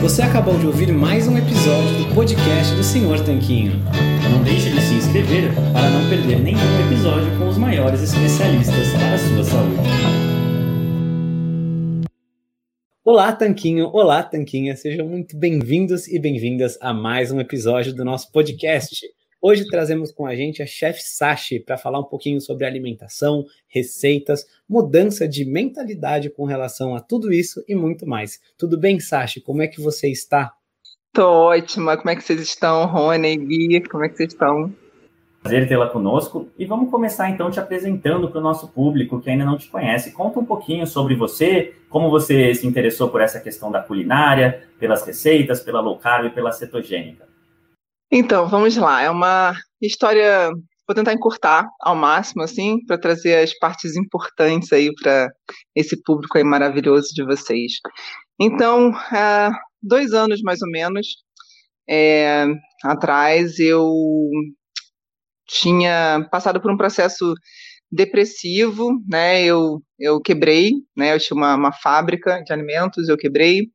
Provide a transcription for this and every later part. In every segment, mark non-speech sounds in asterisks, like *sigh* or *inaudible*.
Você acabou de ouvir mais um episódio do podcast do Senhor Tanquinho. Não deixe de se inscrever para não perder nenhum episódio com os maiores especialistas para a sua saúde. Olá, Tanquinho! Olá, Tanquinha! Sejam muito bem-vindos e bem-vindas a mais um episódio do nosso podcast. Hoje trazemos com a gente a Chef Sashi para falar um pouquinho sobre alimentação, receitas, mudança de mentalidade com relação a tudo isso e muito mais. Tudo bem, Sashi? Como é que você está? Tô ótima. Como é que vocês estão, Rony, Gui? Como é que vocês estão? Prazer tê-la conosco. E vamos começar então te apresentando para o nosso público que ainda não te conhece. Conta um pouquinho sobre você, como você se interessou por essa questão da culinária, pelas receitas, pela low carb e pela cetogênica. Então, vamos lá. É uma história. Vou tentar encurtar ao máximo, assim, para trazer as partes importantes aí para esse público aí maravilhoso de vocês. Então, há dois anos mais ou menos é, atrás, eu tinha passado por um processo depressivo, né? Eu, eu quebrei, né? Eu tinha uma, uma fábrica de alimentos, eu quebrei.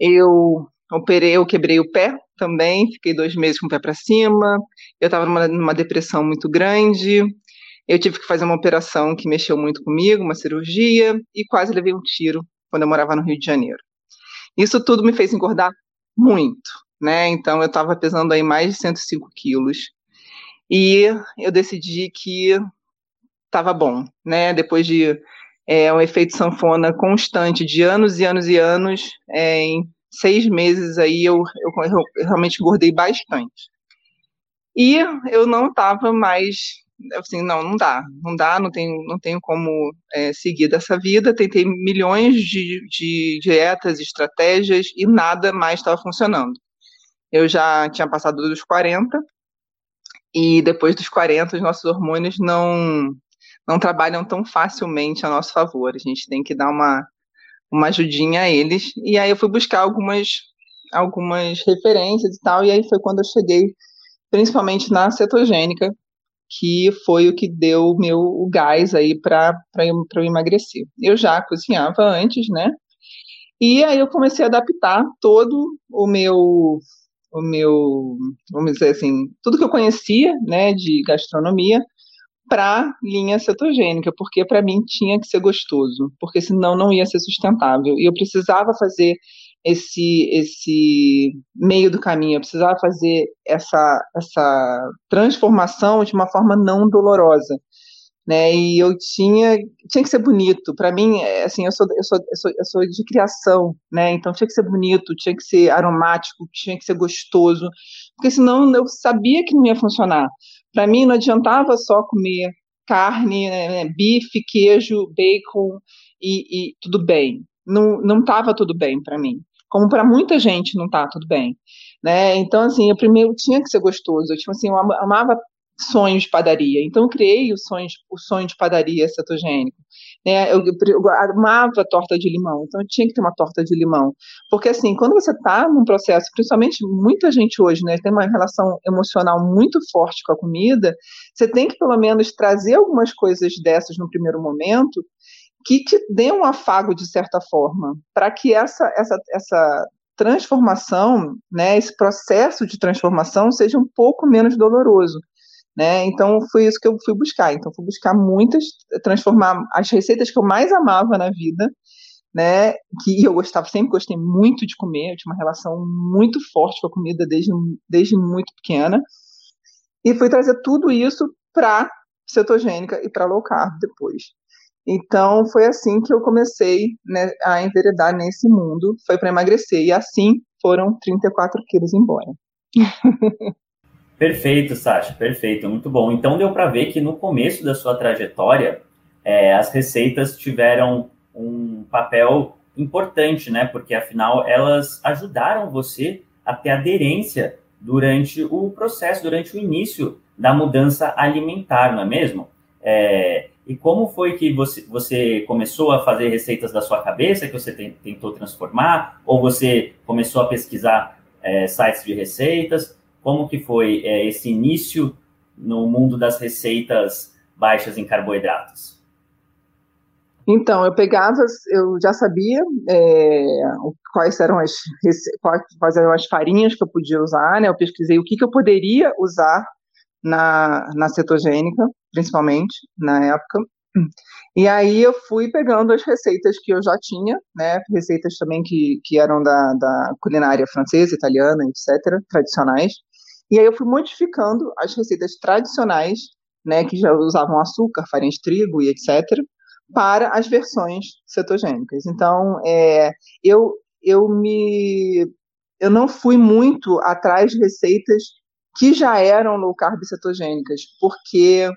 Eu operei, eu quebrei o pé também, fiquei dois meses com o pé para cima, eu estava numa, numa depressão muito grande, eu tive que fazer uma operação que mexeu muito comigo, uma cirurgia, e quase levei um tiro quando eu morava no Rio de Janeiro. Isso tudo me fez engordar muito, né? Então eu estava pesando aí mais de 105 quilos. E eu decidi que estava bom, né? Depois de é, um efeito sanfona constante de anos e anos e anos, é, em seis meses aí eu, eu, eu realmente engordei bastante. E eu não estava mais, assim, não, não dá, não dá, não tenho, não tenho como é, seguir dessa vida. Tentei milhões de, de dietas, estratégias e nada mais estava funcionando. Eu já tinha passado dos 40 e depois dos 40 os nossos hormônios não não trabalham tão facilmente a nosso favor. A gente tem que dar uma uma ajudinha a eles. E aí eu fui buscar algumas, algumas referências e tal, e aí foi quando eu cheguei, principalmente na cetogênica, que foi o que deu meu o gás aí para eu emagrecer. Eu já cozinhava antes, né? E aí eu comecei a adaptar todo o meu o meu, vamos dizer assim, tudo que eu conhecia, né, de gastronomia, para linha cetogênica, porque para mim tinha que ser gostoso, porque senão não ia ser sustentável. E eu precisava fazer esse esse meio do caminho, eu precisava fazer essa essa transformação de uma forma não dolorosa, né? E eu tinha tinha que ser bonito. Para mim, é, assim, eu sou, eu sou eu sou eu sou de criação, né? Então tinha que ser bonito, tinha que ser aromático, tinha que ser gostoso, porque senão eu sabia que não ia funcionar. Para mim, não adiantava só comer carne, né, né bife, queijo, bacon e, e tudo bem. Não estava tudo bem para mim. Como para muita gente não está tudo bem. Né? Então, assim, eu primeiro tinha que ser gostoso. Eu, tipo assim, eu amava sonho de padaria. Então, eu criei o sonho, o sonho de padaria cetogênico. Né? Eu, eu, amava torta de limão, então eu tinha que ter uma torta de limão. Porque, assim, quando você está num processo, principalmente muita gente hoje, né, tem uma relação emocional muito forte com a comida, você tem que, pelo menos, trazer algumas coisas dessas no primeiro momento que te dê um afago, de certa forma, para que essa, essa, essa transformação, né, esse processo de transformação seja um pouco menos doloroso. Né? Então foi isso que eu fui buscar. Então fui buscar muitas, transformar as receitas que eu mais amava na vida, né? Que eu gostava, sempre gostei muito de comer, eu tinha uma relação muito forte com a comida desde, desde muito pequena. E fui trazer tudo isso para cetogênica e para low carb depois. Então foi assim que eu comecei né, a enveredar nesse mundo, foi para emagrecer e assim foram 34 quilos embora. *laughs* Perfeito, Sasha, perfeito, muito bom. Então deu para ver que no começo da sua trajetória, é, as receitas tiveram um papel importante, né? Porque afinal elas ajudaram você a ter aderência durante o processo, durante o início da mudança alimentar, não é mesmo? É, e como foi que você, você começou a fazer receitas da sua cabeça, que você tentou transformar? Ou você começou a pesquisar é, sites de receitas? Como que foi é, esse início no mundo das receitas baixas em carboidratos? Então, eu pegava, eu já sabia é, quais eram as quais eram as farinhas que eu podia usar, né? Eu pesquisei o que, que eu poderia usar na, na cetogênica, principalmente na época. E aí eu fui pegando as receitas que eu já tinha, né? Receitas também que, que eram da, da culinária francesa, italiana, etc., tradicionais. E aí eu fui modificando as receitas tradicionais, né, que já usavam açúcar, farinha de trigo e etc., para as versões cetogênicas. Então, é, eu, eu me eu não fui muito atrás de receitas que já eram low carb cetogênicas, porque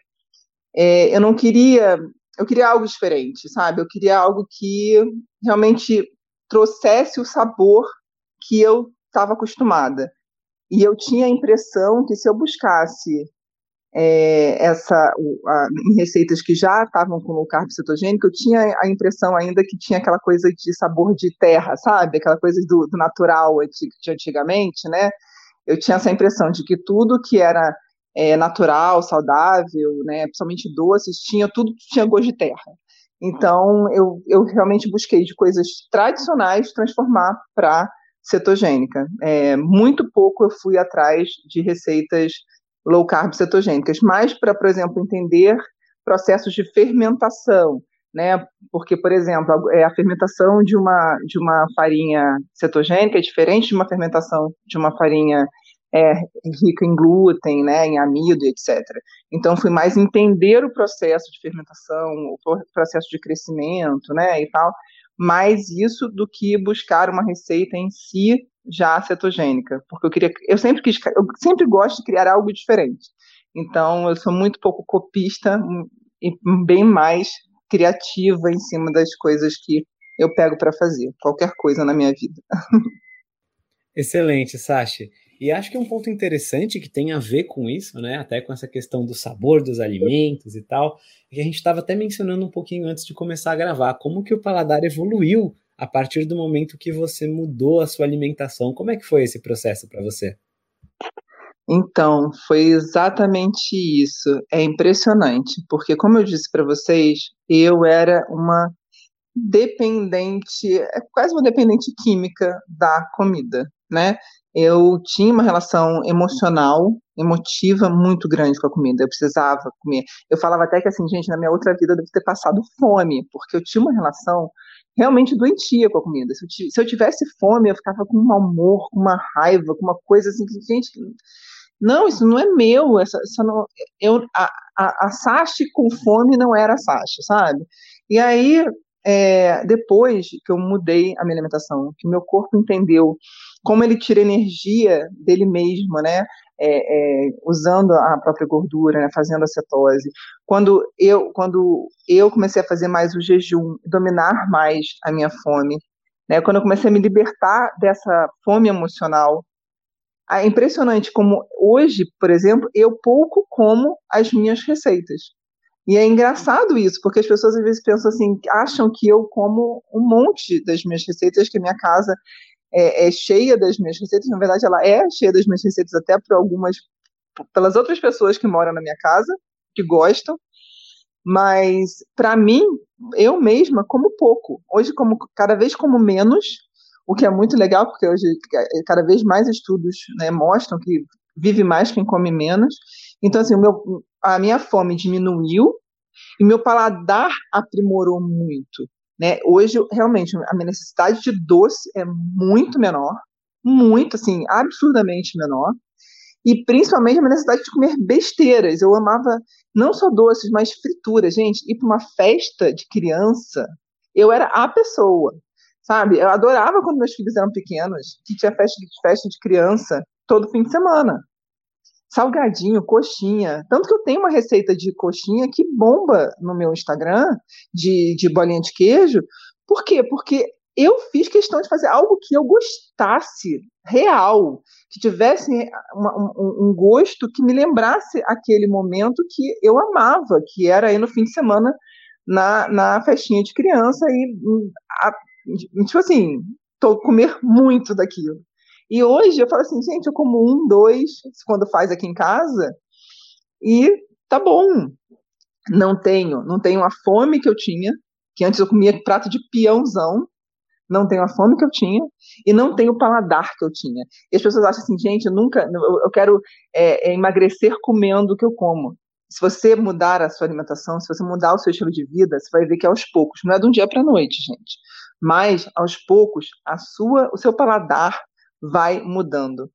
é, eu não queria, eu queria algo diferente, sabe? Eu queria algo que realmente trouxesse o sabor que eu estava acostumada. E eu tinha a impressão que se eu buscasse é, essa a, em receitas que já estavam com low carb cetogênico, eu tinha a impressão ainda que tinha aquela coisa de sabor de terra, sabe? Aquela coisa do, do natural de antigamente, né? Eu tinha essa impressão de que tudo que era é, natural, saudável, né, principalmente doces, tinha tudo tinha gosto de terra. Então eu, eu realmente busquei de coisas tradicionais transformar para cetogênica. É, muito pouco eu fui atrás de receitas low carb cetogênicas, mas para, por exemplo, entender processos de fermentação, né? Porque, por exemplo, a, é, a fermentação de uma, de uma farinha cetogênica é diferente de uma fermentação de uma farinha é, rica em glúten, né, em amido, etc. Então, fui mais entender o processo de fermentação, o processo de crescimento, né, e tal, mais isso do que buscar uma receita em si já cetogênica, porque eu queria, eu sempre quis, eu sempre gosto de criar algo diferente. Então, eu sou muito pouco copista e bem mais criativa em cima das coisas que eu pego para fazer, qualquer coisa na minha vida. *laughs* Excelente, Sashi. E acho que um ponto interessante que tem a ver com isso, né, até com essa questão do sabor dos alimentos e tal, é que a gente estava até mencionando um pouquinho antes de começar a gravar, como que o paladar evoluiu a partir do momento que você mudou a sua alimentação. Como é que foi esse processo para você? Então, foi exatamente isso. É impressionante, porque como eu disse para vocês, eu era uma dependente, é quase uma dependente química da comida, né? Eu tinha uma relação emocional, emotiva muito grande com a comida. Eu precisava comer. Eu falava até que assim, gente, na minha outra vida eu devo ter passado fome, porque eu tinha uma relação realmente doentia com a comida. Se eu, se eu tivesse fome, eu ficava com um amor, com uma raiva, com uma coisa assim que, gente, não, isso não é meu, essa, essa não, eu, a, a, a Sashi com fome não era a Sashi, sabe? E aí, é, depois que eu mudei a minha alimentação, que meu corpo entendeu como ele tira energia dele mesmo, né? É, é, usando a própria gordura, né, fazendo a cetose. Quando eu, quando eu comecei a fazer mais o jejum, dominar mais a minha fome, né, quando eu comecei a me libertar dessa fome emocional, é impressionante como hoje, por exemplo, eu pouco como as minhas receitas. E é engraçado isso, porque as pessoas às vezes pensam assim, acham que eu como um monte das minhas receitas, que a minha casa é, é cheia das minhas receitas. Na verdade, ela é cheia das minhas receitas até por algumas, pelas outras pessoas que moram na minha casa, que gostam. Mas para mim, eu mesma como pouco. Hoje como cada vez como menos, o que é muito legal, porque hoje cada vez mais estudos né, mostram que vive mais quem come menos. Então, assim, meu, a minha fome diminuiu e meu paladar aprimorou muito. Né? Hoje, realmente, a minha necessidade de doce é muito menor, muito, assim, absurdamente menor. E principalmente a minha necessidade de comer besteiras. Eu amava não só doces, mas frituras. Gente, ir para uma festa de criança, eu era a pessoa, sabe? Eu adorava quando meus filhos eram pequenos, que tinha festa de, festa de criança todo fim de semana salgadinho, coxinha. Tanto que eu tenho uma receita de coxinha que bomba no meu Instagram, de, de bolinha de queijo. Por quê? Porque eu fiz questão de fazer algo que eu gostasse, real, que tivesse uma, um, um, gosto que me lembrasse aquele momento que eu amava, que era aí no fim de semana na, na festinha de criança e, a, tipo assim, tô comer muito daquilo. E hoje eu falo assim, gente, eu como um, dois, quando faz aqui em casa, e tá bom. Não tenho, não tenho a fome que eu tinha, que antes eu comia prato de peãozão, não tenho a fome que eu tinha e não tenho o paladar que eu tinha. E as pessoas acham assim, gente, eu nunca, eu quero é, é, emagrecer comendo o que eu como. Se você mudar a sua alimentação, se você mudar o seu estilo de vida, você vai ver que aos poucos, não é de um dia para a noite, gente. Mas aos poucos, a sua, o seu paladar vai mudando.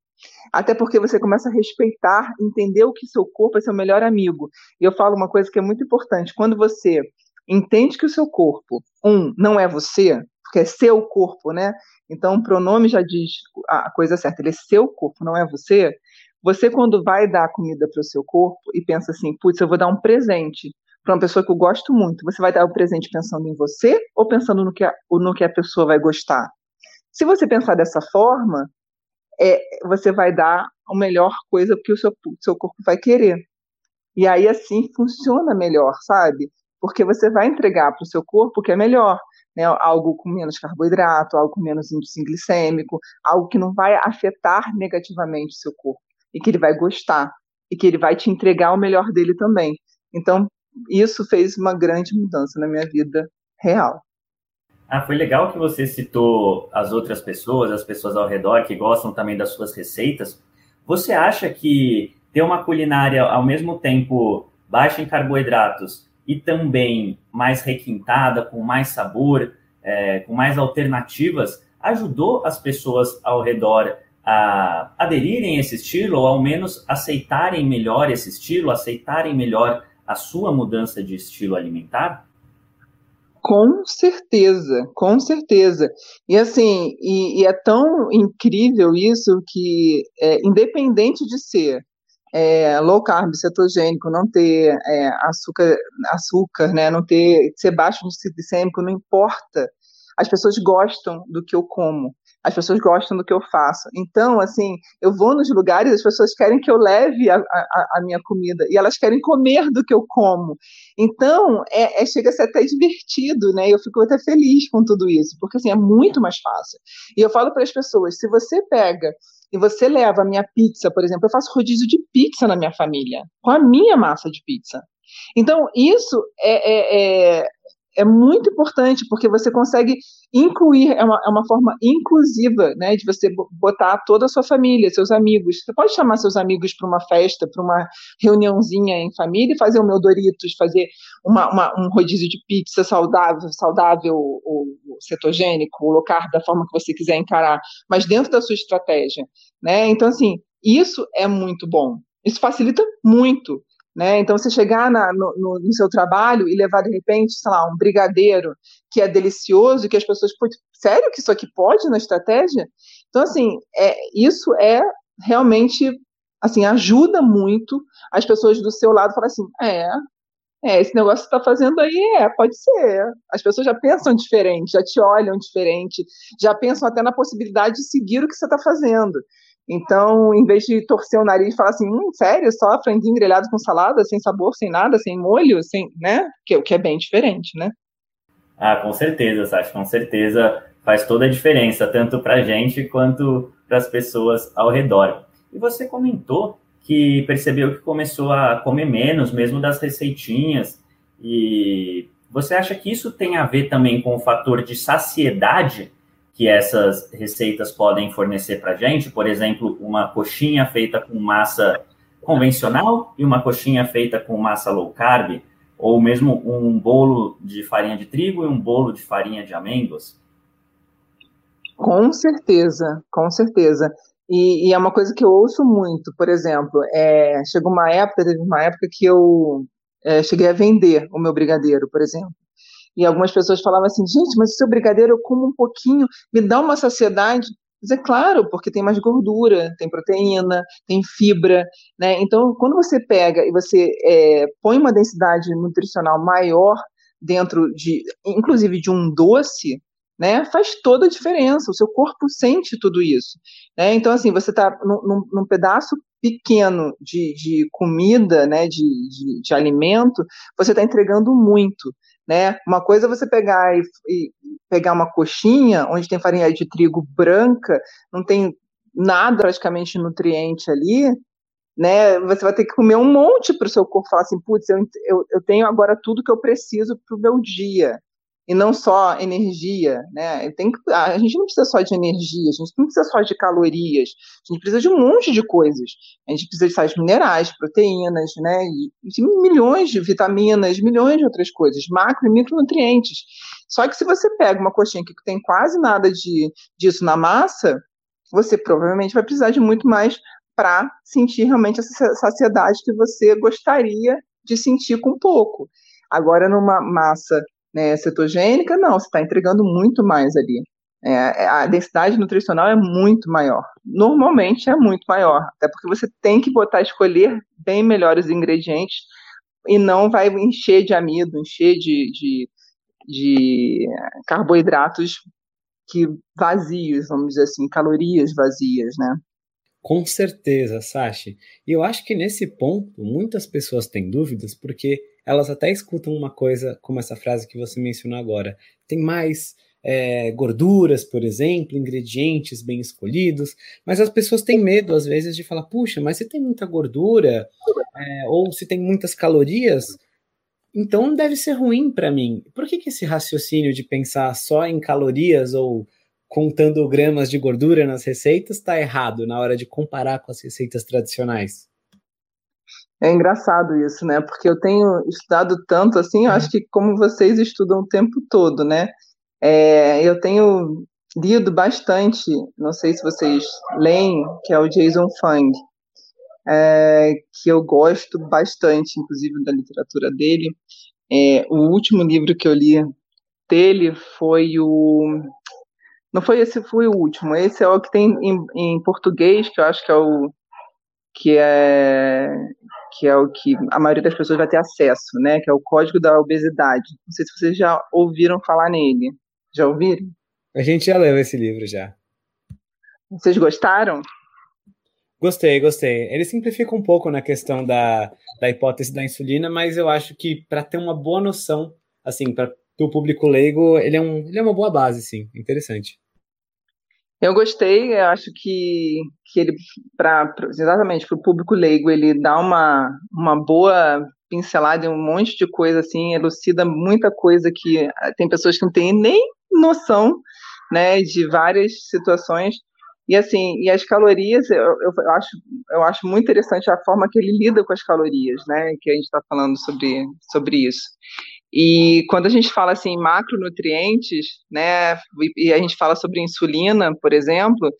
Até porque você começa a respeitar, entender o que seu corpo é seu melhor amigo. E eu falo uma coisa que é muito importante: quando você entende que o seu corpo, um, não é você, porque é seu corpo, né? Então o pronome já diz a coisa certa, ele é seu corpo, não é você. Você, quando vai dar comida para o seu corpo e pensa assim, putz, eu vou dar um presente para uma pessoa que eu gosto muito, você vai dar o presente pensando em você ou pensando no que a, no que a pessoa vai gostar? Se você pensar dessa forma, é, você vai dar a melhor coisa que o seu, seu corpo vai querer. E aí, assim, funciona melhor, sabe? Porque você vai entregar para o seu corpo o que é melhor. Né? Algo com menos carboidrato, algo com menos índice glicêmico, algo que não vai afetar negativamente o seu corpo. E que ele vai gostar. E que ele vai te entregar o melhor dele também. Então, isso fez uma grande mudança na minha vida real. Ah, foi legal que você citou as outras pessoas, as pessoas ao redor que gostam também das suas receitas. Você acha que ter uma culinária ao mesmo tempo baixa em carboidratos e também mais requintada, com mais sabor, é, com mais alternativas, ajudou as pessoas ao redor a aderirem a esse estilo, ou ao menos aceitarem melhor esse estilo, aceitarem melhor a sua mudança de estilo alimentar? Com certeza, com certeza. E assim, e, e é tão incrível isso que, é, independente de ser é, low carb, cetogênico, não ter é, açúcar, açúcar, né, não ter ser baixo no glicêmico, não importa. As pessoas gostam do que eu como as pessoas gostam do que eu faço. Então, assim, eu vou nos lugares, as pessoas querem que eu leve a, a, a minha comida e elas querem comer do que eu como. Então, é, é, chega a ser até divertido, né? Eu fico até feliz com tudo isso, porque assim, é muito mais fácil. E eu falo para as pessoas: se você pega e você leva a minha pizza, por exemplo, eu faço rodízio de pizza na minha família, com a minha massa de pizza. Então, isso é, é, é é muito importante, porque você consegue incluir, é uma, é uma forma inclusiva, né, de você botar toda a sua família, seus amigos. Você pode chamar seus amigos para uma festa, para uma reuniãozinha em família e fazer o meu Doritos, fazer uma, uma, um rodízio de pizza saudável, saudável ou, cetogênico, ou low carb, da forma que você quiser encarar, mas dentro da sua estratégia, né? Então, assim, isso é muito bom. Isso facilita muito né? Então, você chegar na, no, no, seu trabalho e levar, de repente, sei lá, um brigadeiro que é delicioso, que as pessoas, sério que isso aqui pode na estratégia? Então, assim, é, isso é realmente, assim, ajuda muito as pessoas do seu lado falar assim, é, é, esse negócio que você está fazendo aí, é, pode ser. As pessoas já pensam diferente, já te olham diferente, já pensam até na possibilidade de seguir o que você está fazendo. Então, em vez de torcer o nariz e falar assim, hum, sério, só franguinho grelhado com salada, sem sabor, sem nada, sem molho, sem, né? Que, o que é bem diferente, né? Ah, com certeza, Sasha, com certeza faz toda a diferença, tanto para a gente quanto para as pessoas ao redor. E você comentou que percebeu que começou a comer menos, mesmo das receitinhas, e você acha que isso tem a ver também com o fator de saciedade que essas receitas podem fornecer para a gente? Por exemplo, uma coxinha feita com massa convencional e uma coxinha feita com massa low carb, ou mesmo um bolo de farinha de trigo e um bolo de farinha de amêndoas? Com certeza, com certeza. E, e, é uma coisa que eu ouço muito, por exemplo, é, chegou uma época, teve uma época que eu é, cheguei a vender o meu brigadeiro, por exemplo. E algumas pessoas falavam assim, gente, mas seu brigadeiro eu como um pouquinho, me dá uma saciedade. Mas é claro, porque tem mais gordura, tem proteína, tem fibra, né? Então, quando você pega e você é, põe uma densidade nutricional maior dentro de, inclusive de um doce, né, faz toda a diferença. O seu corpo sente tudo isso. Né? Então, assim, você está num, num, pedaço pequeno de, de comida, né, de, de, de alimento, você está entregando muito. Né? Uma coisa é você pegar e, e, pegar uma coxinha onde tem farinha de trigo branca, não tem nada praticamente nutriente ali, né? Você vai ter que comer um monte para o seu corpo falar assim, putz, eu, eu, eu tenho agora tudo que eu preciso para o meu dia e não só energia, né? Tem a gente não precisa só de energia, a gente não precisa só de calorias, a gente precisa de um monte de coisas. A gente precisa de sais minerais, proteínas, né? E, e milhões de vitaminas, milhões de outras coisas, macro e micronutrientes. Só que se você pega uma coxinha que tem quase nada de, disso na massa, você provavelmente vai precisar de muito mais para sentir realmente essa saciedade que você gostaria de sentir com pouco. Agora, numa massa né, cetogênica, não, você está entregando muito mais ali. É, é, a densidade nutricional é muito maior. Normalmente é muito maior, até porque você tem que botar, escolher bem melhores ingredientes e não vai encher de amido, encher de, de, de carboidratos que vazios, vamos dizer assim, calorias vazias, né? Com certeza, Sashi. E eu acho que nesse ponto muitas pessoas têm dúvidas porque elas até escutam uma coisa como essa frase que você mencionou agora. Tem mais é, gorduras, por exemplo, ingredientes bem escolhidos, mas as pessoas têm medo às vezes de falar, puxa, mas se tem muita gordura é, ou se tem muitas calorias, então deve ser ruim para mim. Por que, que esse raciocínio de pensar só em calorias ou contando gramas de gordura nas receitas está errado na hora de comparar com as receitas tradicionais? É engraçado isso, né? Porque eu tenho estudado tanto assim, eu acho que como vocês estudam o tempo todo, né? É, eu tenho lido bastante, não sei se vocês leem, que é o Jason Fung, é, que eu gosto bastante, inclusive, da literatura dele. É, o último livro que eu li dele foi o. Não foi esse, foi o último. Esse é o que tem em, em português, que eu acho que é o que é que é o que a maioria das pessoas vai ter acesso, né? Que é o Código da Obesidade. Não sei se vocês já ouviram falar nele. Já ouviram? A gente já leu esse livro já. Vocês gostaram? Gostei, gostei. Ele simplifica um pouco na questão da, da hipótese da insulina, mas eu acho que para ter uma boa noção, assim, para o público leigo, ele é, um, ele é uma boa base, sim. Interessante. Eu gostei, eu acho que, que ele, pra, exatamente para o público leigo, ele dá uma, uma boa pincelada em um monte de coisa, assim, elucida muita coisa que eh, tem pessoas que não têm nem noção, né, de várias situações. E assim, e as calorias, eu, eu, eu, acho, eu acho muito interessante a forma que ele lida com as calorias, né, que a gente está falando sobre, sobre isso. E quando a gente fala assim macronutrientes, né, e a gente fala sobre insulina, por exemplo,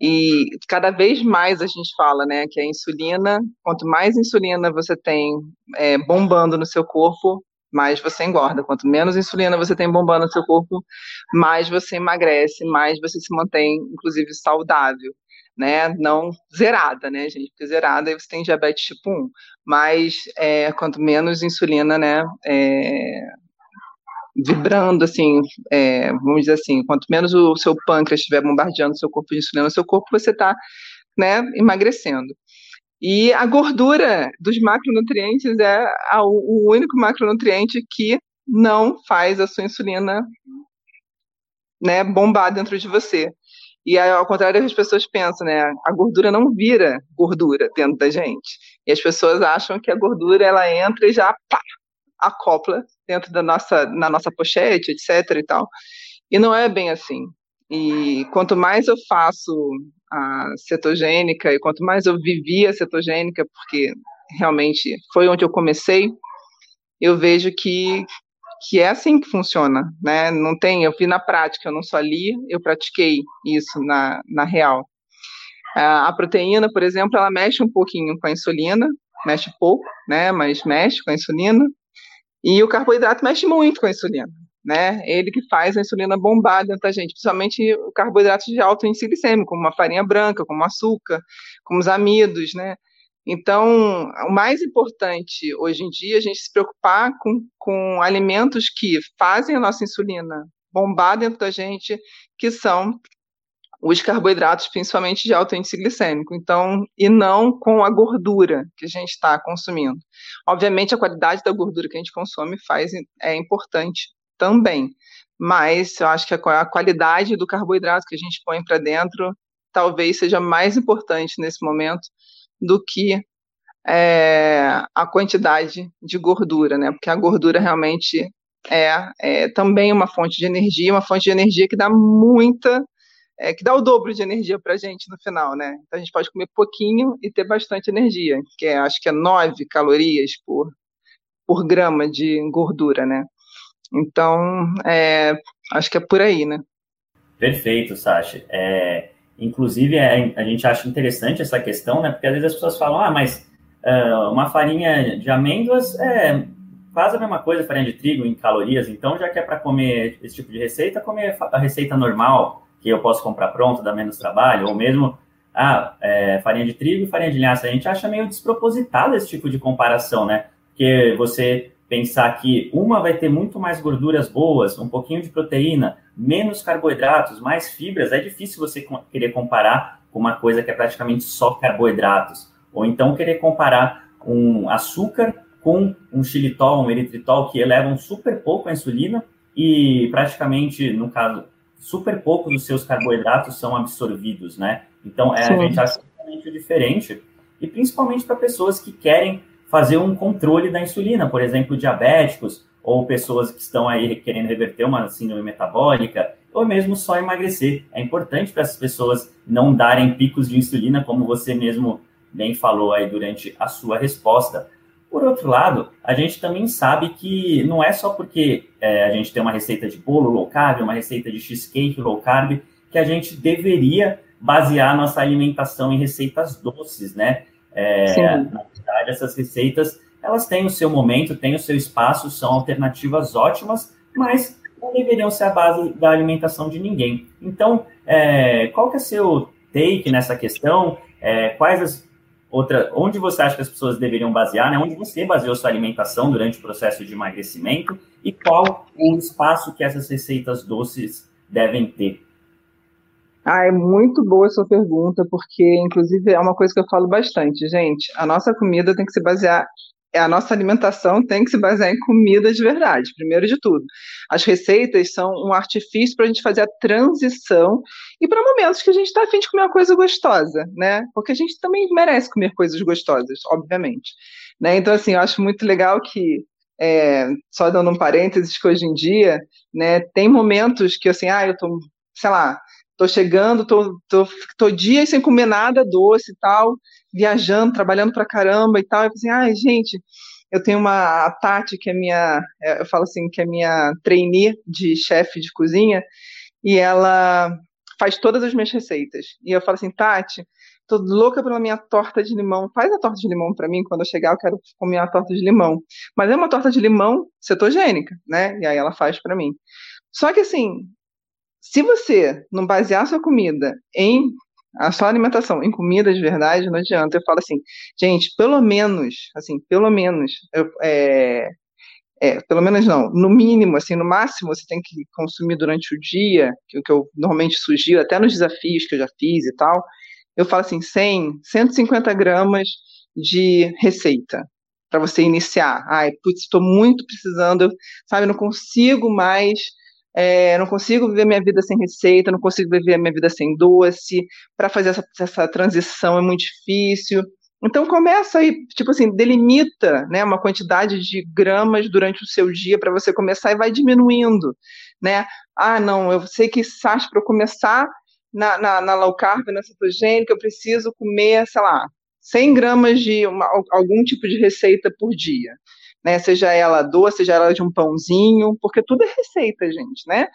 e cada vez mais a gente fala, né, que a insulina, quanto mais insulina você tem é, bombando no seu corpo, mais você engorda. Quanto menos insulina você tem bombando no seu corpo, mais você emagrece, mais você se mantém, inclusive, saudável né? Não zerada, né, gente? Porque zerada você tem diabetes tipo 1. Mas é, quanto menos insulina, né? É, vibrando, assim, é, vamos dizer assim, quanto menos o seu pâncreas estiver bombardeando seu corpo de insulina, seu corpo você está né, emagrecendo. E a gordura dos macronutrientes é a, o único macronutriente que não faz a sua insulina né, bombar dentro de você. E ao contrário as pessoas pensam, né, a gordura não vira gordura dentro da gente. E as pessoas acham que a gordura ela entra e já pá, acopla dentro da nossa na nossa pochete, etc e tal. E não é bem assim. E quanto mais eu faço a cetogênica e quanto mais eu vivi a cetogênica, porque realmente foi onde eu comecei, eu vejo que que é assim que funciona, né? Não tem, eu vi na prática, eu não só li, eu pratiquei isso na, na real. A proteína, por exemplo, ela mexe um pouquinho com a insulina, mexe pouco, né? Mas mexe com a insulina. E o carboidrato mexe muito com a insulina né? Ele que faz a insulina bombar dentro da gente, principalmente o carboidrato de alto índice glicêmico, como a farinha branca, como açúcar, como os amidos, né? Então, o mais importante hoje em dia é a gente se preocupar com, com alimentos que fazem a nossa insulina bombar dentro da gente, que são os carboidratos, principalmente de alto índice glicêmico, então, e não com a gordura que a gente está consumindo. Obviamente, a qualidade da gordura que a gente consome faz é importante, também. Mas eu acho que a, qualidade do carboidrato que a gente põe para dentro talvez seja mais importante nesse momento do que é, a quantidade de gordura, né? Porque a gordura realmente é, é, também uma fonte de energia, uma fonte de energia que dá muita, é, que dá o dobro de energia para a gente no final, né? Então a gente pode comer pouquinho e ter bastante energia, que é, acho que é 9 calorias por, por grama de gordura, né? Então, é, acho que é por aí, né? Perfeito, Sasha. É, inclusive, é, a gente acha interessante essa questão, né? Porque às vezes as pessoas falam, ah, mas uh, uma farinha de amêndoas é quase a mesma coisa, farinha de trigo em calorias, então já que é para comer esse tipo de receita, comer a receita normal, que eu posso comprar pronto, dá menos trabalho, ou mesmo ah, é, farinha de trigo e farinha de linhaça. A gente acha meio despropositado esse tipo de comparação, né? Porque você pensar que uma vai ter muito mais gorduras boas, um pouquinho de proteína, menos carboidratos, mais fibras, é difícil você querer comparar com uma coisa que é praticamente só carboidratos. Ou então querer comparar um açúcar com um xilitol, um eritritol, que elevam super pouco a insulina e praticamente, no caso, super pouco dos seus carboidratos são absorvidos, né? Então, é, a gente acha totalmente diferente. E principalmente para pessoas que querem fazer um controle da insulina, por exemplo, diabéticos ou pessoas que estão aí querendo reverter uma síndrome metabólica, ou mesmo só emagrecer. É importante para essas pessoas não darem picos de insulina, como você mesmo bem falou aí durante a sua resposta. Por outro lado, a gente também sabe que não é só porque é, a gente tem uma receita de bolo low carb, uma receita de cheesecake low carb, que a gente deveria basear nossa alimentação em receitas doces, né? É, na verdade, essas receitas elas têm o seu momento, têm o seu espaço, são alternativas ótimas, mas não deveriam ser a base da alimentação de ninguém. Então, é, qual que é seu take nessa questão? É, quais as outra, onde você acha que as pessoas deveriam basear, né? Onde você baseou sua alimentação durante o processo de emagrecimento e qual o espaço que essas receitas doces devem ter? Ah, é muito boa a sua pergunta, porque, inclusive, é uma coisa que eu falo bastante, gente. A nossa comida tem que se basear, a nossa alimentação tem que se basear em comida de verdade, primeiro de tudo. As receitas são um artifício para a gente fazer a transição e para momentos que a gente está afim de comer uma coisa gostosa, né? Porque a gente também merece comer coisas gostosas, obviamente. Né? Então, assim, eu acho muito legal que é, só dando um parênteses, que hoje em dia, né, tem momentos que, assim, ah, eu tô, sei lá, tô chegando, tô, tô, tô dias sem comer nada doce e tal, viajando, trabalhando pra caramba e tal. Eu pensei, ai, gente, eu tenho uma a Tati, que é minha, é, eu falo assim, que é minha trainee de chefe de cozinha, e ela faz todas as minhas receitas. E eu falo assim, Tati, tô louca pela minha torta de limão. Faz a torta de limão para mim, quando eu chegar eu quero comer a torta de limão. Mas é uma torta de limão cetogênica, né? E aí ela faz para mim. Só que assim, se você não basear sua comida em a sua alimentação em comida de verdade, não adianta. Eu falo assim, gente, pelo menos, assim, pelo menos, eu, é, é, pelo menos não, no mínimo, assim, no máximo você tem que consumir durante o dia, que, que eu normalmente sugiro, até nos desafios que eu já fiz e tal, eu falo assim, 100, 150 gramas de receita para você iniciar. Ai, putz, estou muito precisando, sabe, não consigo mais, é, não consigo viver minha vida sem receita, não consigo viver minha vida sem doce, para fazer essa, essa transição é muito difícil. Então começa aí, tipo assim, delimita, né, uma quantidade de gramas durante o seu dia para você começar e vai diminuindo, né? Ah, não, eu sei que Sás para eu começar na, na, na, low carb, na cetogênica, eu preciso comer, sei lá, 100 gramas de uma, algum tipo de receita por dia, né? Seja ela doce, seja ela de um pãozinho, porque tudo é receita, gente, né?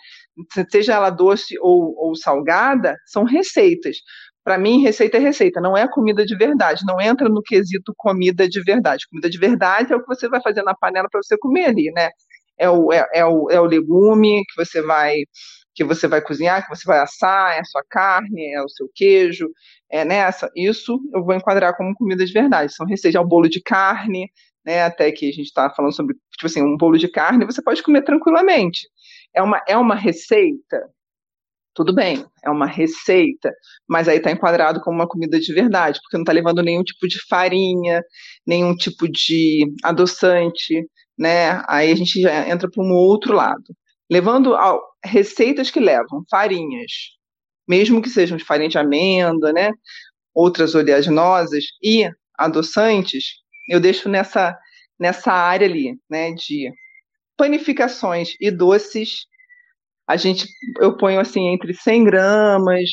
Seja ela doce ou, ou salgada, são receitas. Para mim, receita é receita, não é comida de verdade, não entra no quesito comida de verdade. Comida de verdade é o que você vai fazer na panela para você comer ali, né? É o, é, é, o, é o legume que você vai que você vai cozinhar, que você vai assar, é a sua carne, é o seu queijo, é nessa. Isso eu vou enquadrar como comida de verdade. São receitas, é o bolo de carne, né? Até que a gente está falando sobre, tipo assim, um bolo de carne, você pode comer tranquilamente. É uma, é uma receita, tudo bem, é uma receita, mas aí está enquadrado como uma comida de verdade, porque não está levando nenhum tipo de farinha, nenhum tipo de adoçante, né? Aí a gente já entra para um outro lado levando a receitas que levam farinhas, mesmo que sejam de farinha de amêndoa, né, outras oleaginosas e adoçantes, eu deixo nessa nessa área ali, né, de panificações e doces, a gente eu ponho assim entre 100 gramas,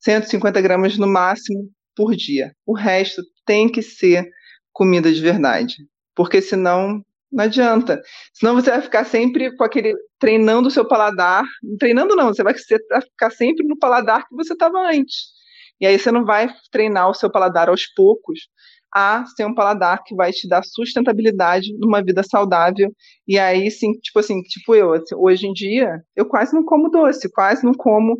150 gramas no máximo por dia. O resto tem que ser comida de verdade, porque senão não adianta. Senão você vai ficar sempre com aquele. treinando o seu paladar. Treinando não, você vai ficar sempre no paladar que você estava antes. E aí você não vai treinar o seu paladar aos poucos a ser um paladar que vai te dar sustentabilidade numa vida saudável. E aí, sim, tipo assim, tipo eu, assim, hoje em dia, eu quase não como doce, quase não como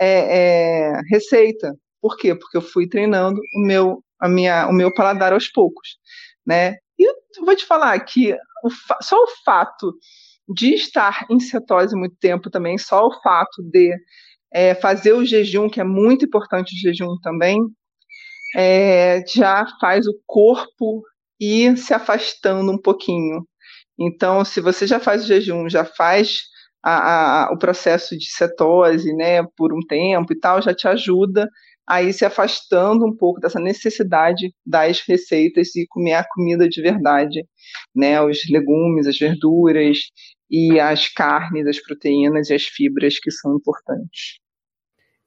é, é, receita. Por quê? Porque eu fui treinando o meu, a minha, o meu paladar aos poucos, né? E eu vou te falar que o só o fato de estar em cetose muito tempo também, só o fato de é, fazer o jejum, que é muito importante o jejum também, é, já faz o corpo ir se afastando um pouquinho. Então, se você já faz o jejum, já faz a, a, o processo de cetose, né, por um tempo e tal, já te ajuda aí se afastando um pouco dessa necessidade das receitas e comer a comida de verdade, né? Os legumes, as verduras e as carnes, as proteínas e as fibras que são importantes.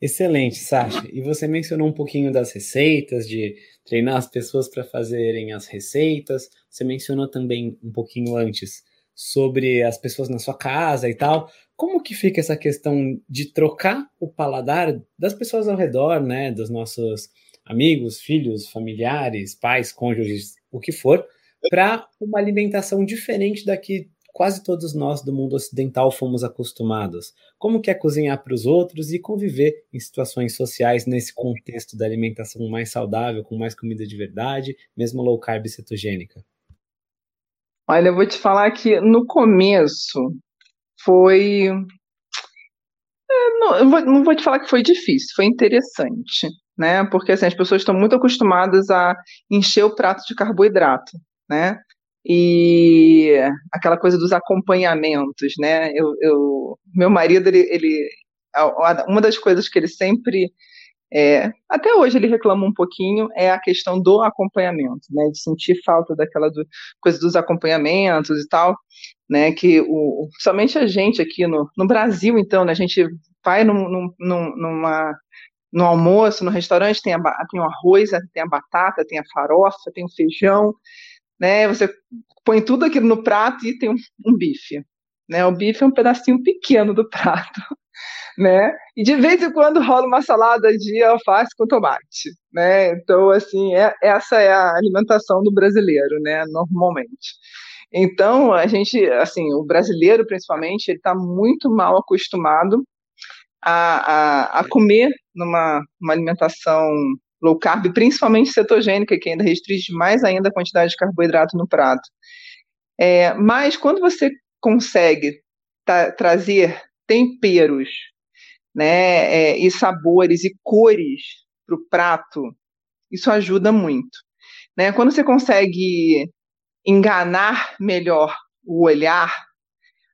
Excelente, Sasha. E você mencionou um pouquinho das receitas, de treinar as pessoas para fazerem as receitas. Você mencionou também um pouquinho antes sobre as pessoas na sua casa e tal. Como que fica essa questão de trocar o paladar das pessoas ao redor, né, dos nossos amigos, filhos, familiares, pais, cônjuges, o que for, para uma alimentação diferente da que quase todos nós do mundo ocidental fomos acostumados? Como que é cozinhar para os outros e conviver em situações sociais nesse contexto da alimentação mais saudável, com mais comida de verdade, mesmo low carb cetogênica? Olha, eu vou te falar que no começo foi. É, não, vou, não vou te falar que foi difícil, foi interessante, né? Porque assim, as pessoas estão muito acostumadas a encher o prato de carboidrato, né? E aquela coisa dos acompanhamentos, né? Eu, eu meu marido, ele, ele, uma das coisas que ele sempre é, até hoje ele reclama um pouquinho é a questão do acompanhamento, né, de sentir falta daquela do, coisa dos acompanhamentos e tal, né, que o, somente a gente aqui no, no Brasil, então, né, a gente vai num, num, numa, no almoço, no restaurante, tem, a, tem o arroz, tem a batata, tem a farofa, tem o feijão, né, você põe tudo aquilo no prato e tem um, um bife, né, o bife é um pedacinho pequeno do prato, *laughs* né? E de vez em quando rola uma salada de alface com tomate, né? Então, assim, é, essa é a alimentação do brasileiro, né? Normalmente. Então, a gente, assim, o brasileiro, principalmente, ele está muito mal acostumado a, a, a comer numa uma alimentação low carb, principalmente cetogênica, que ainda restringe mais ainda a quantidade de carboidrato no prato. É, mas quando você consegue trazer temperos né, é, e sabores e cores para o prato, Isso ajuda muito. Né? Quando você consegue enganar melhor o olhar,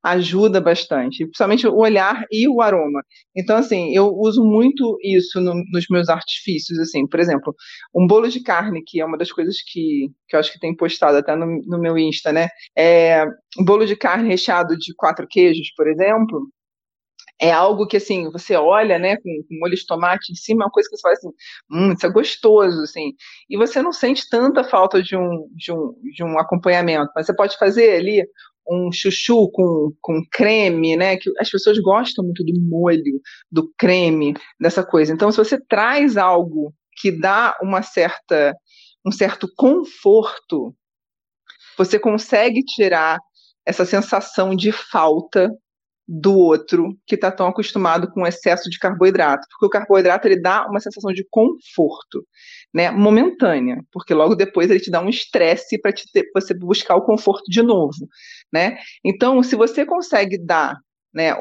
ajuda bastante, principalmente o olhar e o aroma. Então, assim, eu uso muito isso no, nos meus artifícios, assim, por exemplo, um bolo de carne, que é uma das coisas que, que eu acho que tem postado até no, no meu Insta, né? É, um bolo de carne recheado de quatro queijos, por exemplo, é algo que, assim, você olha, né, com, com molho de tomate em cima, é uma coisa que você fala assim, hum, isso é gostoso, assim, e você não sente tanta falta de um, de um, de um acompanhamento, mas você pode fazer ali um chuchu com, com creme, né, que as pessoas gostam muito do molho, do creme, dessa coisa. Então, se você traz algo que dá uma certa, um certo conforto, você consegue tirar essa sensação de falta do outro que está tão acostumado com excesso de carboidrato, porque o carboidrato ele dá uma sensação de conforto, né, momentânea, porque logo depois ele te dá um estresse para você buscar o conforto de novo, né? Então, se você consegue dar né,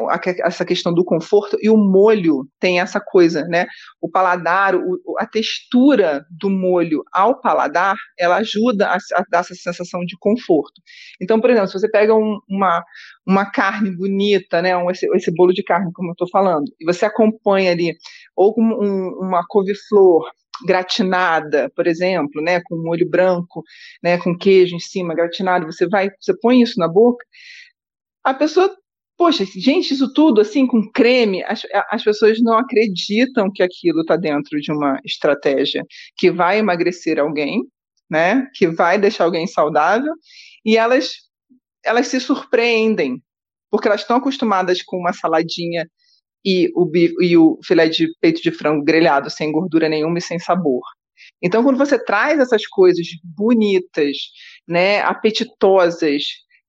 essa questão do conforto e o molho tem essa coisa, né? O paladar, o, a textura do molho ao paladar, ela ajuda a, a, dar essa sensação de conforto. Então, por exemplo, se você pega um, uma, uma carne bonita, né, um, esse, esse bolo de carne, como eu estou falando, e você acompanha ali ou com um, uma couve-flor gratinada, por exemplo, né, com molho branco, né, com queijo em cima, gratinado, você vai, você põe isso na boca, a pessoa Poxa, gente, isso tudo assim com creme, as, as pessoas não acreditam que aquilo está dentro de uma estratégia que vai emagrecer alguém, né? Que vai deixar alguém saudável, e elas elas se surpreendem, porque elas estão acostumadas com uma saladinha e o, e o filé de peito de frango grelhado sem gordura nenhuma e sem sabor. Então, quando você traz essas coisas bonitas, né, apetitosas,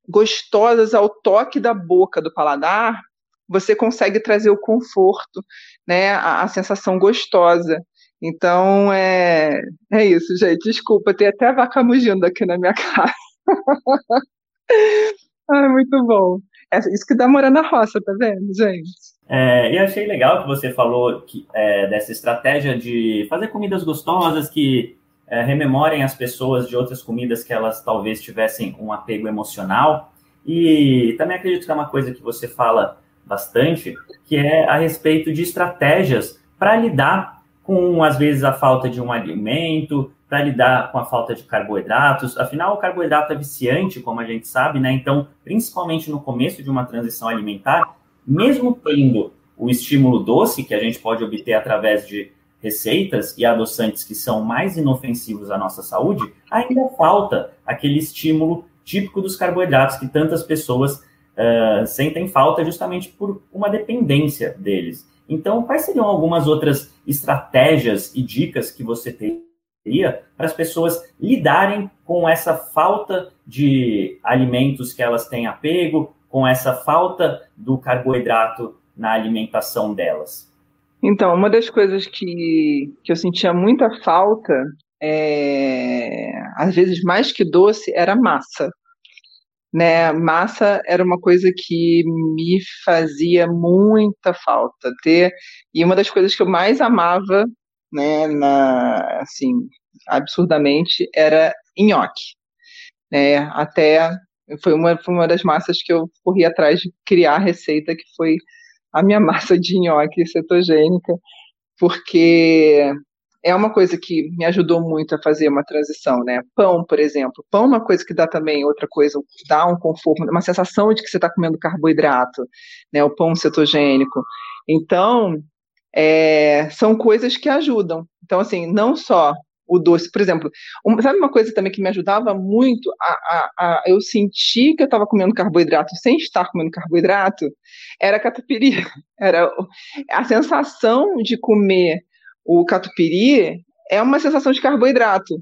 gostosas ao toque da boca, do paladar, você consegue trazer o conforto, né, a, a sensação gostosa. Então, é, é isso, gente. Desculpa, tem até vaca mugindo aqui na minha *laughs* casa. Ai, muito bom. É isso que dá morar na roça, tá vendo, gente? É, e achei legal que você falou que, é, dessa estratégia de fazer comidas gostosas que é, rememorem as pessoas de outras comidas que elas talvez tivessem um apego emocional. E também acredito que é uma coisa que você fala bastante, que é a respeito de estratégias para lidar com, às vezes, a falta de um alimento, para lidar com a falta de carboidratos. Afinal, o carboidrato é viciante, como a gente sabe, né? Então, principalmente no começo de uma transição alimentar, mesmo tendo o estímulo doce que a gente pode obter através de receitas e adoçantes que são mais inofensivos à nossa saúde, ainda falta aquele estímulo típico dos carboidratos que tantas pessoas uh, sentem falta justamente por uma dependência deles. Então, quais seriam algumas outras estratégias e dicas que você teria para as pessoas lidarem com essa falta de alimentos que elas têm apego, com essa falta do carboidrato na alimentação delas? Então, uma das coisas que, que eu sentia muita falta, é, às vezes mais que doce, era massa. Né? Massa era uma coisa que me fazia muita falta ter, e uma das coisas que eu mais amava, né, na, assim, absurdamente, era nhoque. Né? Até foi uma, foi uma das massas que eu corri atrás de criar a receita, que foi a minha *laughs* massa de nhoque cetogênica, porque é uma coisa que me ajudou muito a fazer uma transição, né? Pão, por exemplo. Pão é uma coisa que dá também outra coisa, dá um conforto, uma sensação de que você está comendo carboidrato, né? O pão cetogênico. Então, é, são coisas que ajudam. Então, assim, não só o doce. Por exemplo, sabe uma coisa também que me ajudava muito a, a, a eu sentir que eu estava comendo carboidrato sem estar comendo carboidrato? Era catupiry. *laughs* Era a sensação de comer o catupiry é uma sensação de carboidrato.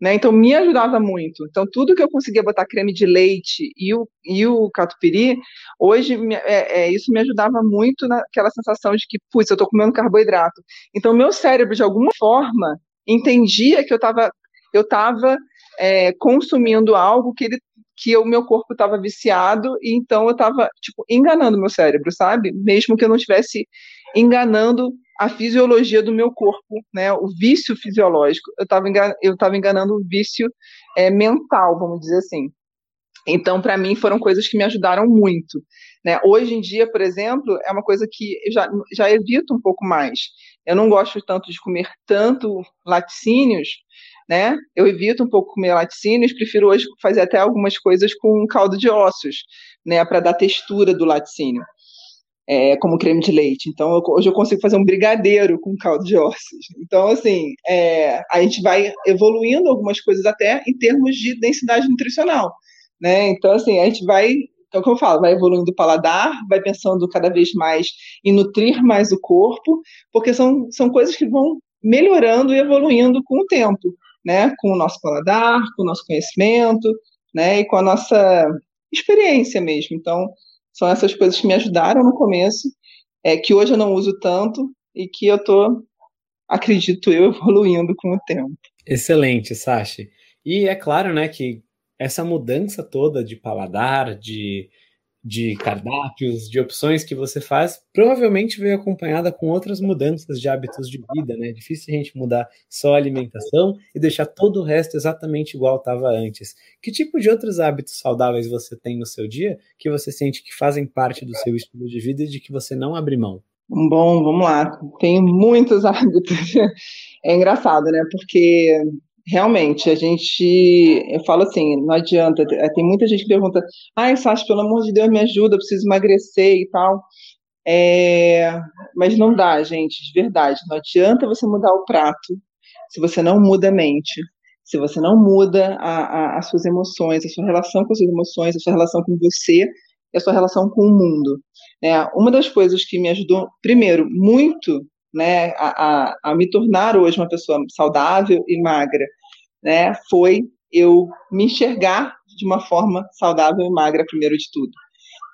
Né? Então me ajudava muito. Então tudo que eu conseguia botar creme de leite e o, e o catupiry, hoje é, é, isso me ajudava muito naquela sensação de que, putz, eu estou comendo carboidrato. Então meu cérebro de alguma forma entendia que eu estava eu tava, é, consumindo algo que ele que o meu corpo estava viciado e então eu estava tipo enganando meu cérebro, sabe? Mesmo que eu não estivesse enganando a fisiologia do meu corpo, né? O vício fisiológico. Eu estava eu tava enganando o vício é, mental, vamos dizer assim. Então, para mim, foram coisas que me ajudaram muito. Né? Hoje em dia, por exemplo, é uma coisa que eu já, já evito um pouco mais. Eu não gosto tanto de comer tanto laticínios, né? Eu evito um pouco comer laticínios, prefiro hoje fazer até algumas coisas com caldo de ossos, né? Para dar textura do laticínio. É, como creme de leite. Então, eu, hoje eu consigo fazer um brigadeiro com caldo de ossos. Então, assim, é, a gente vai evoluindo algumas coisas até em termos de densidade nutricional né? Então, assim, a gente vai, então, como eu falo, vai evoluindo o paladar, vai pensando cada vez mais em nutrir mais o corpo, porque são, são coisas que vão melhorando e evoluindo com o tempo, né? Com o nosso paladar, com o nosso conhecimento, né? E com a nossa experiência mesmo. Então, são essas coisas que me ajudaram no começo, é, que hoje eu não uso tanto e que eu estou, acredito eu, *laughs* evoluindo com o tempo. Excelente, Sashi. E é claro, né, que essa mudança toda de paladar, de, de cardápios, de opções que você faz, provavelmente veio acompanhada com outras mudanças de hábitos de vida, né? É difícil a gente mudar só a alimentação e deixar todo o resto exatamente igual estava antes. Que tipo de outros hábitos saudáveis você tem no seu dia que você sente que fazem parte do seu estilo de vida e de que você não abre mão? Bom, vamos lá. Tenho muitos *laughs* hábitos. É engraçado, né? Porque realmente, a gente, eu falo assim, não adianta, tem muita gente que pergunta, ai, Sasha, pelo amor de Deus, me ajuda, eu preciso emagrecer e tal, é, mas não dá, gente, de verdade, não adianta você mudar o prato se você não muda a mente, se você não muda a, a, as suas emoções, a sua relação com as suas emoções, a sua relação com você e a sua relação com o mundo. É, uma das coisas que me ajudou, primeiro, muito né, a, a, a, me tornar hoje uma pessoa saudável e magra, né, foi eu me enxergar de uma forma saudável e magra, primeiro de tudo.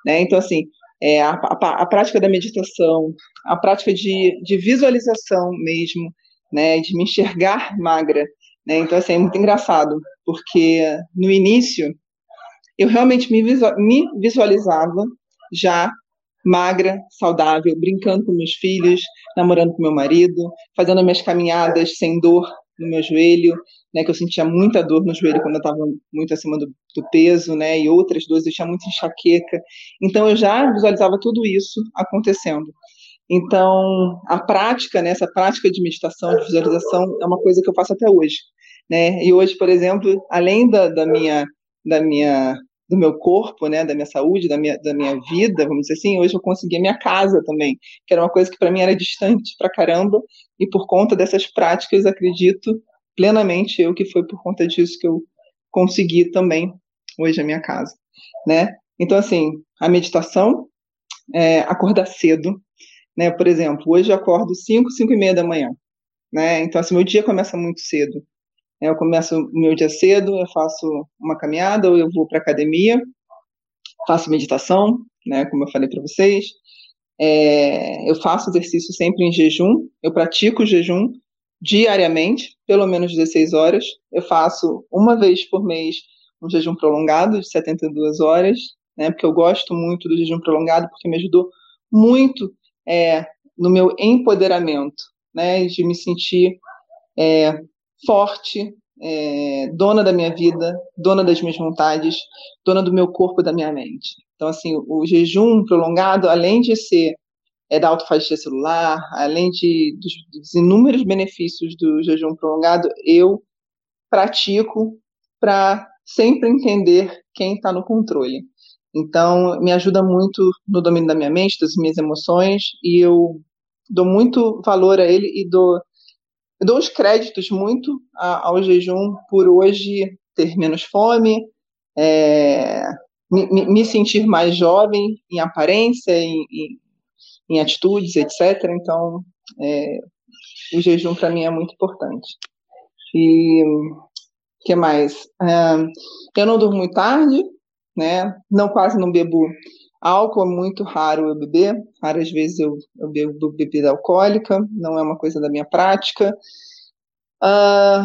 Né? Então, assim, é, a, a, a, prática da meditação, a prática de, de visualização mesmo, né, de me enxergar magra. Né? Então, assim, é muito engraçado, porque no início eu realmente me, visualizava já magra, saudável, brincando com meus filhos, namorando com meu marido, fazendo minhas caminhadas sem dor no meu joelho, né, que eu sentia muita dor no joelho quando eu estava muito acima do, do, peso, né, e outras dores, eu tinha muita enxaqueca. Então eu já visualizava tudo isso acontecendo. Então a prática, né, essa prática de meditação, de visualização, é uma coisa que eu faço até hoje, né. E hoje, por exemplo, além da, da minha da minha do meu corpo, né, da minha saúde, da minha, da minha vida, vamos dizer assim, hoje eu consegui a minha casa também, que era uma coisa que para mim era distante pra caramba, e por conta dessas práticas, acredito plenamente eu que foi por conta disso que eu consegui também hoje a minha casa, né? Então, assim, a meditação, é, acordar cedo, né? Por exemplo, hoje eu acordo 5, 5 e meia da manhã, né? Então, assim, meu dia começa muito cedo. Eu começo o meu dia cedo, eu faço uma caminhada ou eu vou para academia, faço meditação, né, como eu falei para vocês. É, eu faço exercício sempre em jejum, eu pratico jejum diariamente, pelo menos 16 horas. Eu faço uma vez por mês um jejum prolongado de 72 horas, né, porque eu gosto muito do jejum prolongado, porque me ajudou muito é, no meu empoderamento, né, de me sentir é, forte, é, dona da minha vida, dona das minhas vontades, dona do meu corpo e da minha mente. Então, assim, o jejum prolongado, além de ser é, da autofagia celular, além de, dos, dos inúmeros benefícios do jejum prolongado, eu pratico para sempre entender quem está no controle. Então, me ajuda muito no domínio da minha mente, das minhas emoções, e eu dou muito valor a ele e dou eu dou os créditos muito ao jejum por hoje ter menos fome, é, me, me, sentir mais jovem em aparência, em, em, em atitudes, etc. Então, é, o jejum para mim é muito importante. E que mais? É, eu não durmo muito tarde, né? Não quase não bebo álcool, é muito raro eu beber. Raras vezes eu, eu bebo bebida alcoólica, não é uma coisa da minha prática. Uh,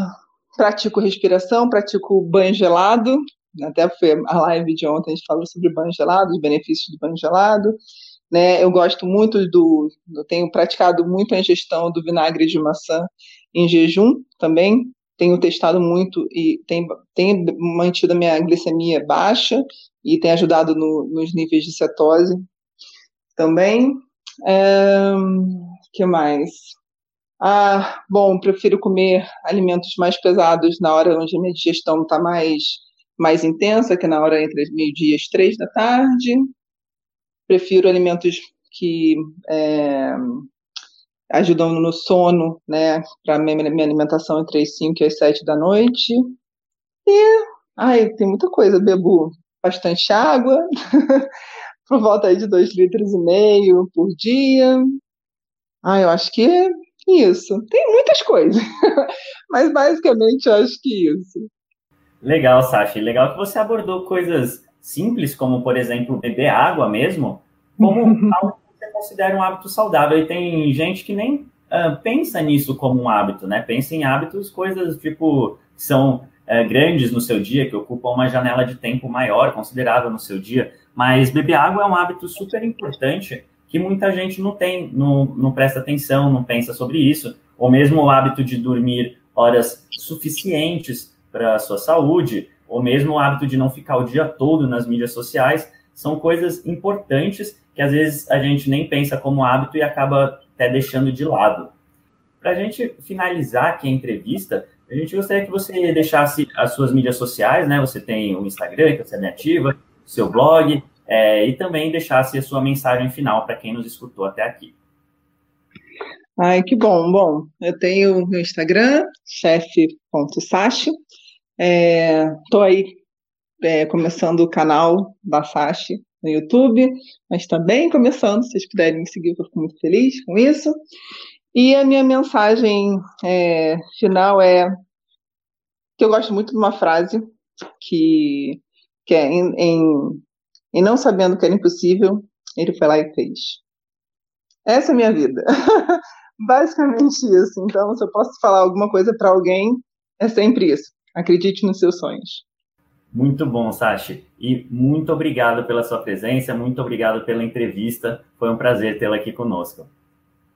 pratico respiração, pratico banho gelado. Até foi a live de ontem, a gente falou sobre banho gelado, os benefícios do banho gelado. né? Eu gosto muito do, eu tenho praticado muito a ingestão do vinagre de maçã em jejum também. Tenho testado muito e tem, tem mantido a minha glicemia baixa e tem ajudado no, nos níveis de cetose também. É, que mais? Ah, bom, prefiro comer alimentos mais pesados na hora onde a minha digestão está mais, mais intensa, que na hora entre meio-dia e três da tarde. Prefiro alimentos que é, ajudam no sono, né, para minha, minha alimentação entre as 5 e as 7 da noite. E, ai, tem muita coisa, bebo bastante água, *laughs* por volta de 2 litros e meio por dia. Ah, eu acho que é isso. Tem muitas coisas, *laughs* mas basicamente eu acho que isso. Legal, Sasha. Legal que você abordou coisas simples, como, por exemplo, beber água mesmo, como *laughs* algo que você considera um hábito saudável. E tem gente que nem uh, pensa nisso como um hábito, né? Pensa em hábitos, coisas tipo, são uh, grandes no seu dia, que ocupam uma janela de tempo maior, considerável no seu dia. Mas beber água é um hábito super importante que muita gente não tem, não, não presta atenção, não pensa sobre isso. Ou mesmo o hábito de dormir horas suficientes para a sua saúde, ou mesmo o hábito de não ficar o dia todo nas mídias sociais, são coisas importantes que às vezes a gente nem pensa como hábito e acaba até deixando de lado. Para a gente finalizar aqui a entrevista, a gente gostaria que você deixasse as suas mídias sociais, né? Você tem o Instagram, que você é ativa, seu blog, é, e também deixasse a sua mensagem final para quem nos escutou até aqui. Ai, que bom. Bom, eu tenho meu Instagram, chefe.sachi, Estou é, aí é, começando o canal da Sashi no YouTube, mas também começando, se vocês puderem me seguir, eu fico muito feliz com isso. E a minha mensagem é, final é que eu gosto muito de uma frase que, que é em, em, em não sabendo que era impossível, ele foi lá e fez. Essa é a minha vida. *laughs* Basicamente isso. Então, se eu posso falar alguma coisa para alguém, é sempre isso. Acredite nos seus sonhos. Muito bom, Sashi. E muito obrigado pela sua presença, muito obrigado pela entrevista. Foi um prazer tê-la aqui conosco.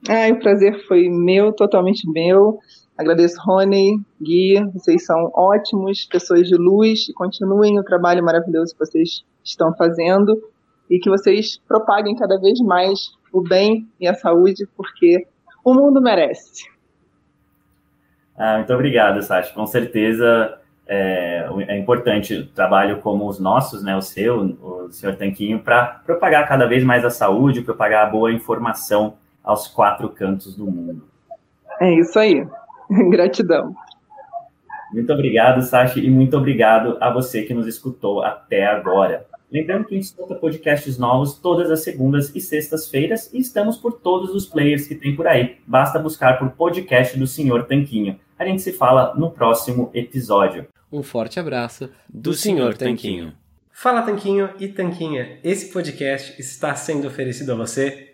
Ah, o prazer foi meu, totalmente meu. Agradeço, Rony, Gui, vocês são ótimos, pessoas de luz, e continuem o trabalho maravilhoso que vocês estão fazendo e que vocês propaguem cada vez mais o bem e a saúde, porque o mundo merece. Ah, muito obrigado, Sasha. Com certeza é, é, importante o trabalho como os nossos, né, o seu, o senhor Tanquinho, para propagar cada vez mais a saúde, propagar a boa informação aos quatro cantos do mundo. É isso aí. *laughs* Gratidão. Muito obrigado, Sasha, e muito obrigado a você que nos escutou até agora. Lembrando que a gente escuta podcasts novos todas as segundas e sextas-feiras e estamos por todos os players que tem por aí. Basta buscar por podcast do Senhor Tanquinho. A gente se fala no próximo episódio. Um forte abraço do, do Senhor Tanquinho. Fala Tanquinho e Tanquinha, esse podcast está sendo oferecido a você